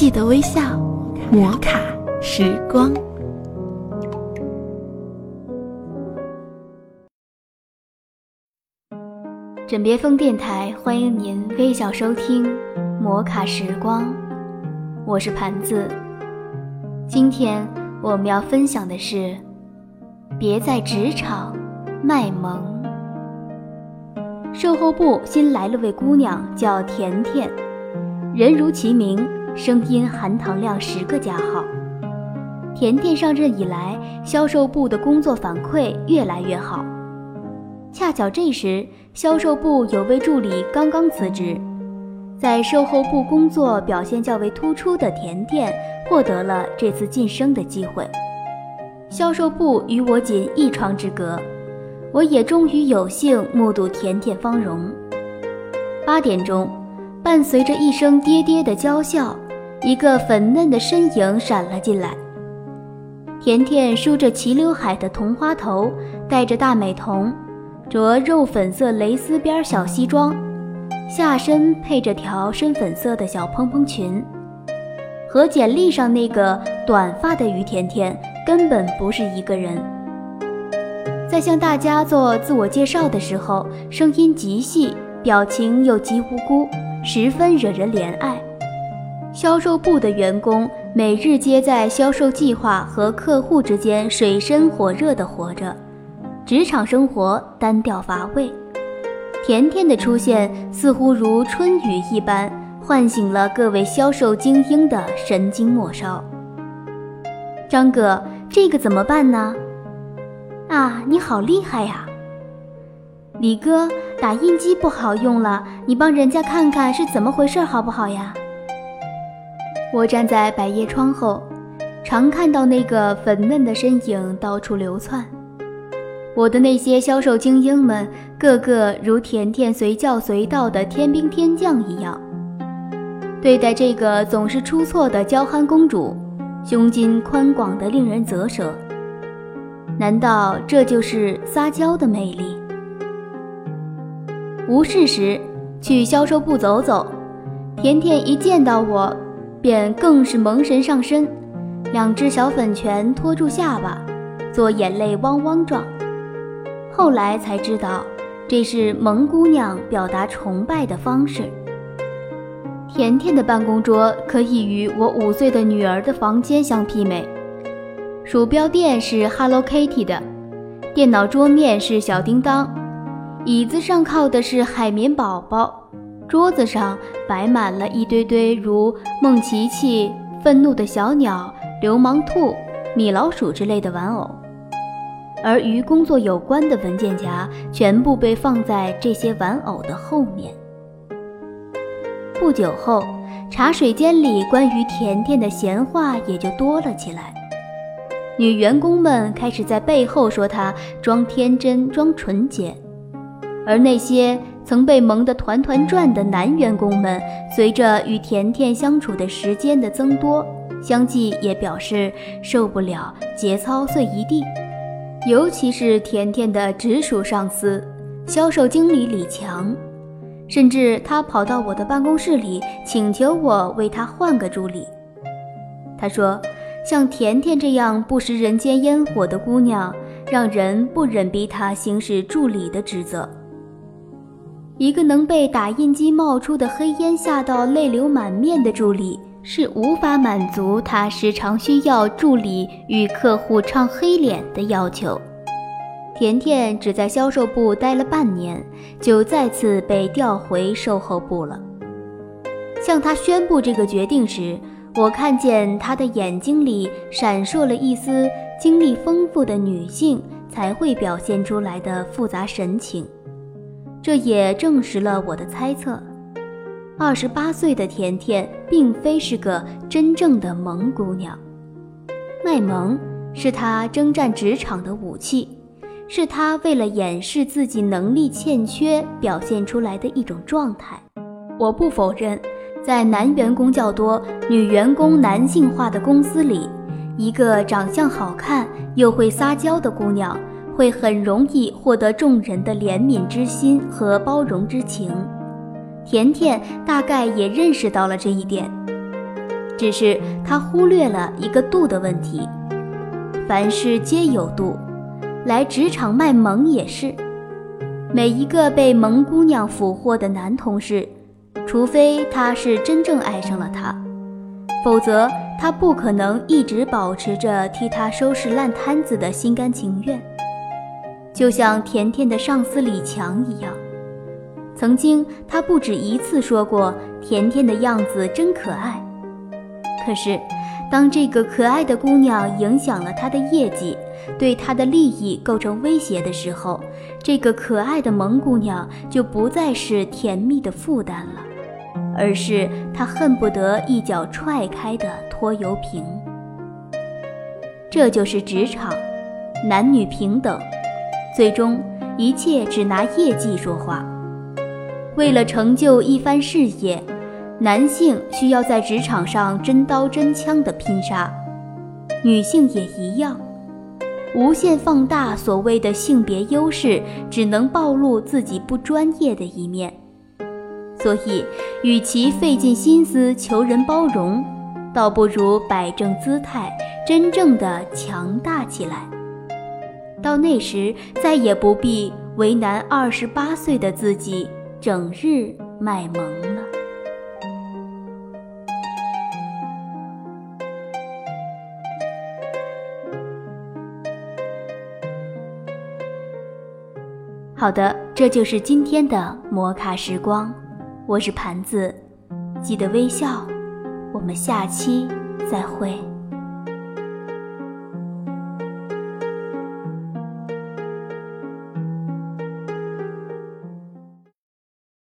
记得微笑，摩卡时光。枕边风电台欢迎您微笑收听《摩卡时光》，我是盘子。今天我们要分享的是：别在职场卖萌。售后部新来了位姑娘，叫甜甜，人如其名，声音含糖量十个加号。甜甜上任以来，销售部的工作反馈越来越好。恰巧这时，销售部有位助理刚刚辞职，在售后部工作表现较为突出的甜甜获得了这次晋升的机会。销售部与我仅一窗之隔，我也终于有幸目睹甜甜芳容。八点钟，伴随着一声爹爹的娇笑，一个粉嫩的身影闪了进来。甜甜梳着齐刘海的同花头，戴着大美瞳。着肉粉色蕾丝边小西装，下身配着条深粉色的小蓬蓬裙，和简历上那个短发的于甜甜根本不是一个人。在向大家做自我介绍的时候，声音极细，表情又极无辜，十分惹人怜爱。销售部的员工每日皆在销售计划和客户之间水深火热地活着。职场生活单调乏味，甜甜的出现似乎如春雨一般，唤醒了各位销售精英的神经末梢。张哥，这个怎么办呢？啊，你好厉害呀！李哥，打印机不好用了，你帮人家看看是怎么回事，好不好呀？我站在百叶窗后，常看到那个粉嫩的身影到处流窜。我的那些销售精英们，个个如甜甜随叫随到的天兵天将一样，对待这个总是出错的娇憨公主，胸襟宽广的令人啧舌。难道这就是撒娇的魅力？无事时去销售部走走，甜甜一见到我，便更是萌神上身，两只小粉拳托住下巴，做眼泪汪汪状。后来才知道，这是萌姑娘表达崇拜的方式。甜甜的办公桌可以与我五岁的女儿的房间相媲美，鼠标垫是 Hello Kitty 的，电脑桌面是小叮当，椅子上靠的是海绵宝宝，桌子上摆满了一堆堆如梦琪琪、愤怒的小鸟、流氓兔、米老鼠之类的玩偶。而与工作有关的文件夹全部被放在这些玩偶的后面。不久后，茶水间里关于甜甜的闲话也就多了起来。女员工们开始在背后说她装天真、装纯洁，而那些曾被萌得团团转的男员工们，随着与甜甜相处的时间的增多，相继也表示受不了节操碎一地。尤其是甜甜的直属上司，销售经理李强，甚至他跑到我的办公室里，请求我为他换个助理。他说：“像甜甜这样不食人间烟火的姑娘，让人不忍逼她行使助理的职责。一个能被打印机冒出的黑烟吓到泪流满面的助理。”是无法满足他时常需要助理与客户唱黑脸的要求。甜甜只在销售部待了半年，就再次被调回售后部了。向他宣布这个决定时，我看见他的眼睛里闪烁了一丝经历丰富的女性才会表现出来的复杂神情，这也证实了我的猜测。二十八岁的甜甜并非是个真正的萌姑娘，卖萌是她征战职场的武器，是她为了掩饰自己能力欠缺表现出来的一种状态。我不否认，在男员工较多、女员工男性化的公司里，一个长相好看又会撒娇的姑娘，会很容易获得众人的怜悯之心和包容之情。甜甜大概也认识到了这一点，只是她忽略了一个度的问题。凡事皆有度，来职场卖萌也是。每一个被萌姑娘俘获的男同事，除非他是真正爱上了她，否则他不可能一直保持着替她收拾烂摊子的心甘情愿。就像甜甜的上司李强一样，曾经他不止一次说过甜甜的样子真可爱，可是。当这个可爱的姑娘影响了他的业绩，对他的利益构成威胁的时候，这个可爱的萌姑娘就不再是甜蜜的负担了，而是他恨不得一脚踹开的拖油瓶。这就是职场，男女平等，最终一切只拿业绩说话。为了成就一番事业。男性需要在职场上真刀真枪的拼杀，女性也一样。无限放大所谓的性别优势，只能暴露自己不专业的一面。所以，与其费尽心思求人包容，倒不如摆正姿态，真正的强大起来。到那时，再也不必为难二十八岁的自己，整日卖萌了。好的，这就是今天的摩卡时光，我是盘子，记得微笑，我们下期再会。